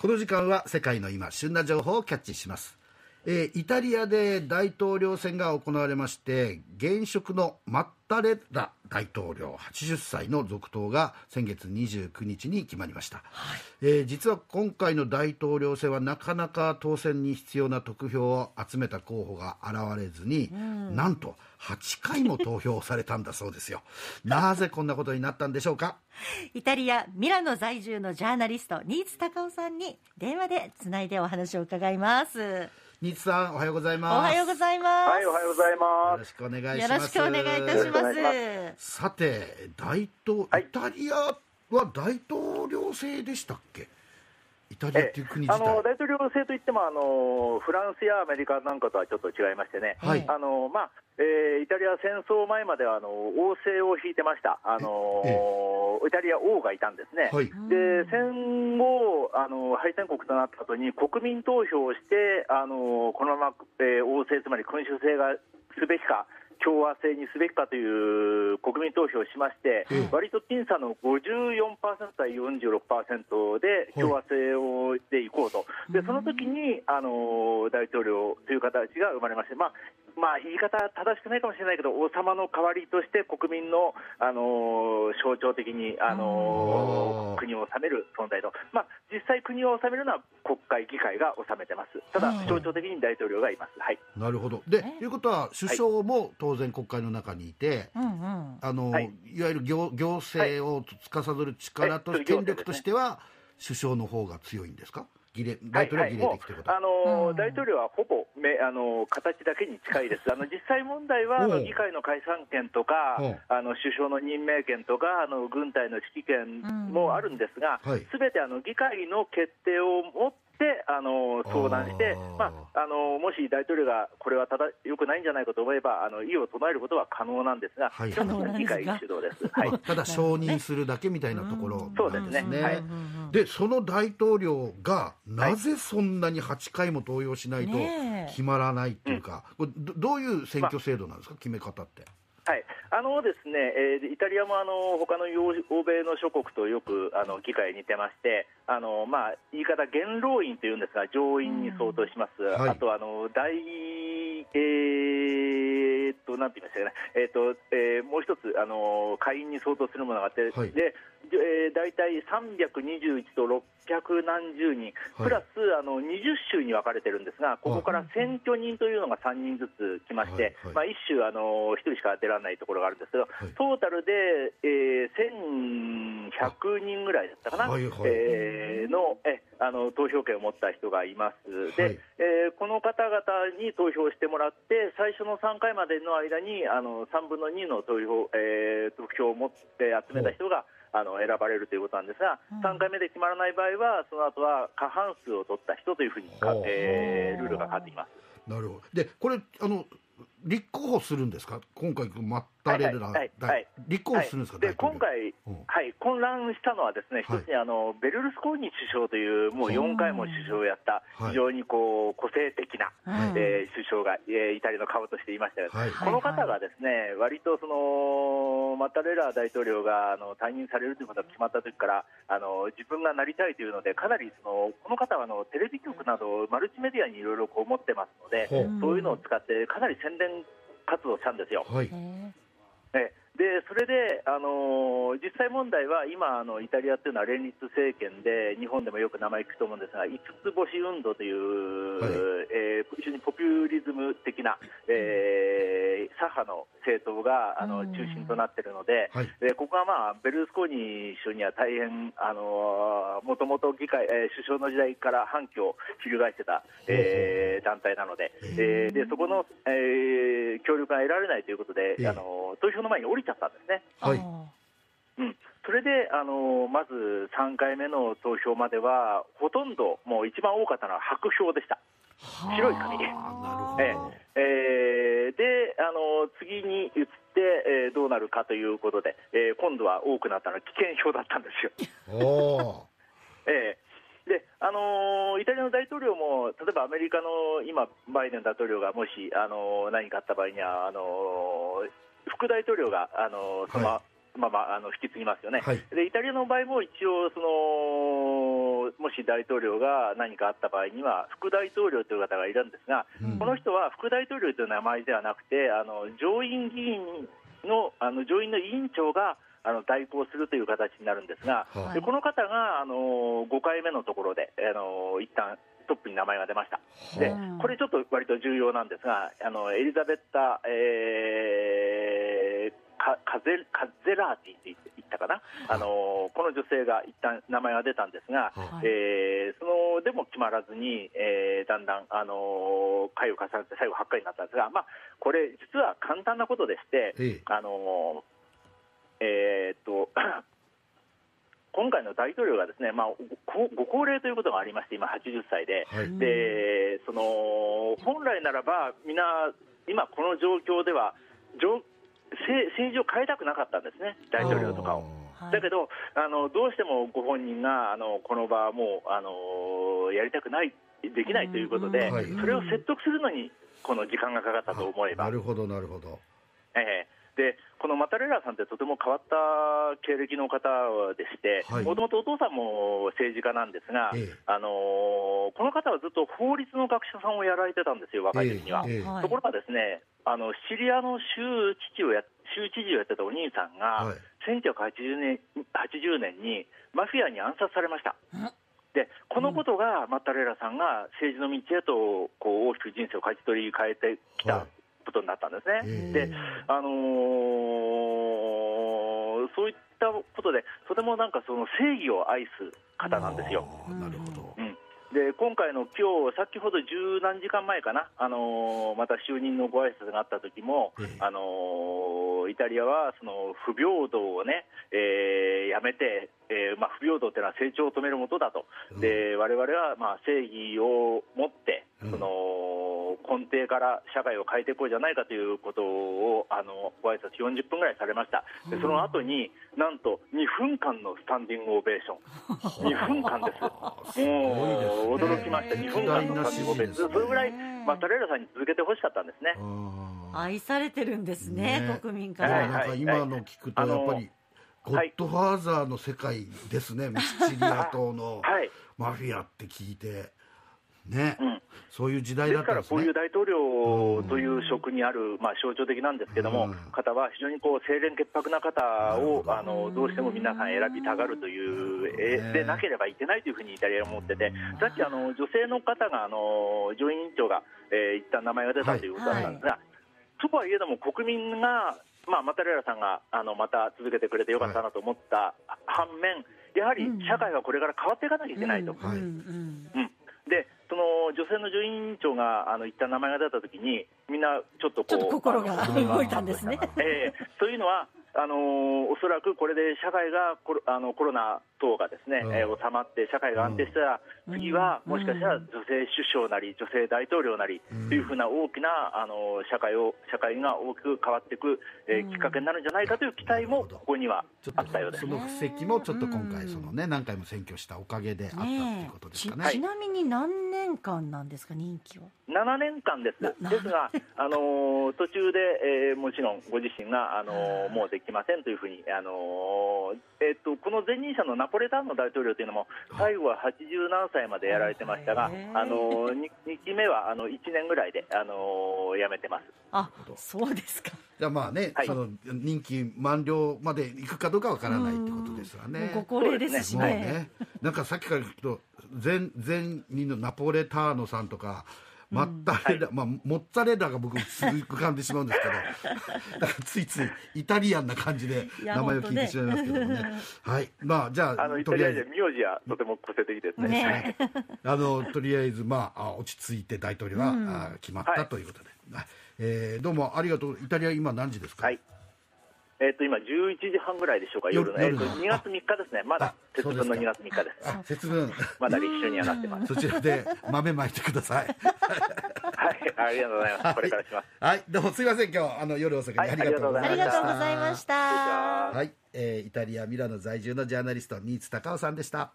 この時間は世界の今旬な情報をキャッチします、えーイタリアで大統領選が行われまして現職のマッタレッラ大統領80歳の続投が先月29日に決まりました、えー実は今回の大統領選はなかなか当選に必要な得票を集めた候補が現れずに、なんと8回も投票されたんだそうですよ。なぜこんなことになったんでしょうか？イタリア・ミラノ在住のジャーナリスト新津隆夫さんに電話でつないでお話を伺います新津さんおはようございおます。はようございます、はい、おはようございよます。ろしくお願いしよます。ろしくお願いいたします。さて大統、はいイタリアは大統領制でしたっけ？イタリアっていう国あ自体。の大統領制といってもあのフランスやアメリカなんかとはちょっと違いましてね、はい。あのまあえーイタリア戦争前まではあの王政を引いてました、あのイタリア王がいたんですね。はいで戦後あの、敗戦国となった後に国民投票をして、あのこのまま、えー王政、つまり君主制がすべきか、共和制にすべきかという国民投票をしまして、ええ。割と僅差の54%対46%で共和制をでいこうと、でその時にあの大統領という形が生まれまして、まあまあ、言い方正しくないかもしれないけど、王様の代わりとして国民の、あの象徴的に、あの国を治める存在と、まあ、実際、国を治めるのは国会、議会が治めてます、ただうん、象徴的に大統領がいます。はい。なるほど。でえということは首相も当然国会の中にいて、うんうん。あのはい。い、わゆる行行政を司る力と、はい。権力としては首相の方が強いんですか？儀礼大統領は儀礼的ということ。は、あのうん。大統領はほぼめあの形だけに近いです、あの実際問題はあの議会の解散権とかあの首相の任命権とか、あの軍隊の指揮権もあるんですがはい、すべ、てあの議会の決定をもってあの相談してまあ、あのもし大統領がこれはただ良くないんじゃないかと思えば、あの異を唱えることは可能なんですが、はい。議会主導です。はい。まあただ承認するだけみたいなところそうなんですね。はい。でその大統領がなぜそんなに8回も投票しないと決まらないっていうか、これどどういう選挙制度なんですか、決め方って。はい、あのですね、えーイタリアもあの他の欧欧米の諸国とよくあの議会似てまして、あのまあ言い方元老院というんですが上院に相当します。はい。あとあの大えーっとなんて言いましたかね、えーっとえーもう一つあの下院に相当するものがあって、はい。で、えー、大体321と600何十人、はい。プラスあの20州に分かれてるんですが、ここから選挙人というのが3人ずつ来まして、まあ、1州あの1人しか出られないところがあるんですけど、い。トータルで、えー1100人ぐらいだったかな、はいはい。えーのえあの投票権を持った人がいます、ではい。えーこの方々に投票してもらって、最初の3回までの間にあの3分の2の投票,、えー投票を持って集めた人が、あの選ばれるということなんですが、3回目で決まらない場合は、その後は過半数を取った人というふうにえールールが変わってきます。なるほど。でこれあの立候補するんですか？今回マッタレラ、はいはい大はい。立候補するんですか、で今回、うん。はい、混乱したのは、ですねはい。一つにあのベルルスコーニ首相という、もう4回も首相をやった、はい。非常にこう個性的な、はい。えー首相が、えーイタリアの顔としていましたが、はい。この方がですね割とそのマッタレラ大統領があの退任されるということが決まった時から、あの自分がなりたいというので、かなりそのこの方はあのテレビ局など、マルチメディアにいろいろこう持ってますので、そういうのを使って、かなり宣伝活動をしたんですよ。はい。えでそれで、あのー実際問題は今あの、イタリアというのは連立政権で日本でもよく名前聞くと思うんですが五つ星運動という、はい。えー非常にポピュリズム的な、えー左派の政党があのうん。中心となっているので、はい。でここは、まあ、ベルルスコーニ首相には大変、あのもともと議会、えー首相の時代から反響を翻してた、えー団体なので、えーでそこの、えー協力が得られないということで、ええ。あの投票の前に降りちゃったんですね。はい。あうん、それで、あのまず3回目の投票までは、ほとんど、もう一番多かったのは白票でした。ー白い紙。であええ。ーで、あの次に移って、えーどうなるかということで、えー今度は多くなったのは危険票だったんですよ。ええ。であのーイタリアの大統領も、例えばアメリカの今、バイデン大統領がもし、あのー何かあった場合には、あのー副大統領が、あのーそのまはままあの引き継ぎますよね、はい。でイタリアの場合も一応その、のもし大統領が何かあった場合には、副大統領という方がいるんですが、うん。この人は副大統領という名前ではなくて、あの上院議員のあの上院の委員長があの代行するという形になるんですが、はい。でこの方があの5回目のところで、あの一旦トップに名前が出ました。ではあ。これちょっと割と重要なんですが、あのエリザベッタ、えーカカゼカゼラーティって言ったかな、あのこの女性が一旦名前が出たんですが、はえーそのでも決まらずに、えーだんだん、あの回を重ねて最後8回になったんですが、まあ、これ実は簡単なことでして、ええ。あのえーっと 今回の大統領がですね、まあ、ごご高齢ということがありまして、今80歳で、はい。でその本来ならば、皆、今この状況では状政政治を変えたくなかったんですね、大統領とかを。はい。だけどあの、どうしてもご本人があのこの場はもうあのやりたくない、できないということで、はい。それを説得するのに、この時間がかかったと思えば。な。るほどなるほど。ええ。でこのマタレラさんってとても変わった経歴の方でしてはい、もともとお父さんも政治家なんですが、ええ。あのーこの方はずっと法律の学者さんをやられてたんですよ、若い時には。えところがですね、あのシチリアの州知事をや州知事をやってたお兄さんが、はい。1980年 ,80 年にマフィアに暗殺されました。ん。でこのことが、マッタレラさんが政治の道へとこう大きく人生を舵取り変えてきたはい。ことになったんですね。ええ。であのーそういったことで、とてもなんかその正義を愛す方なんですよ。なるほど。うんで今回の今日先ほど十何時間前かな、あのーまた就任のご挨拶があった時も、ええ。あのーイタリアはその不平等をね、えーやめて、えーまあ、不平等というのは成長を止めるもとだと、うん。で我々はまあ正義を持って、うん。その根底から社会を変えていこうじゃないかということをあのご挨拶40分ぐらいされました、でその後になんと2分間のスタンディングオベーション、2分間です。すごいですもうね驚きました、2分間のスタンディングオベーション、それぐらい、まあ、タレラさんに続けてほしかったんですね。愛されてるんですねね。国民から、はいなんか今の聞くとやっぱりゴッドファーザーの世界ですね、シチリア島のはい。マフィアって聞いてね、うん。そういう時代だったんですね。こういう大統領という職にある、まあ、象徴的なんですけども、うん。方は非常にこう清廉潔白な方をあのどうしても皆さん選びたがるという、えね。でなければいけないというふうにイタリアは思ってて、さっきあの女性の方があの上院委員長が、えー一旦名前が出たということだったんですが、とはいえども国民が、まあ、マタレラさんがあのまた続けてくれてよかったなと思った反面、やはり社会はこれから変わっていかなきゃいけないと。はいうん。うんうん、でその女性の上院委員長があの一旦名前が出たときに、みんなちょっとこうちょっと心が動いたんですね。ええ。そういうのは、あのーおそらくこれで社会がコロあのコロナ等がですね、うん。えー収まって、社会が安定したら、次はうん。もしかしたら女性首相なり、女性大統領なりうん。というふうな大きな、あのー社会を社会が大きく変わっていく、えーうん。きっかけになるんじゃないかという期待もここにはあったようです。そ。の布石もちょっと今回そのね何回も選挙したおかげであったっていうねことですかちね。ちなみに何年間なんですか任期は7年間です、なですが、あのー途中で、えーもちろんご自身が、あのーもうできませんというふうに、あのーえっとこの前任者のナポレタンの大統領というのも、最後は80何歳までやられてましたが、あの 2, 期目はあの1年ぐらいで、あのー辞めてます。あそうですか。じゃあまあね、はい。その任期満了まで行くかどうかわからないってことですわもうね。ご高齢ですしもうね。ね、なんかさっきから聞くと前前任のナポレターノさんとか。マッタレラ、まあ、モッツァレラが僕すぐ浮かんでしまうんですけど。だからついついイタリアンな感じで名前を聞いてしまいますけどもね。はい。まあじゃああのイタとりあえず。リアで名字はとても個性的ですね。ねあのとりあえず、まあ、あ落ち着いて大統領は、うん。あ決まったはいということで、あえーどうもありがとう。イタリア今何時ですか、はいえっと今11時半ぐらいでしょうか、夜の、えっと夜の2月3日ですね、まだあ節分のそうですか。2月3日です。あ節分。まだ立春にはなってます。そちらで豆まいてください。はい、ありがとうございます。これからします。はい。どうもすいません。今日あの夜遅くにはい。ありがとうございました、ありがとうございました。はい、えーイタリア・ミラノ在住のジャーナリスト新津隆夫さんでした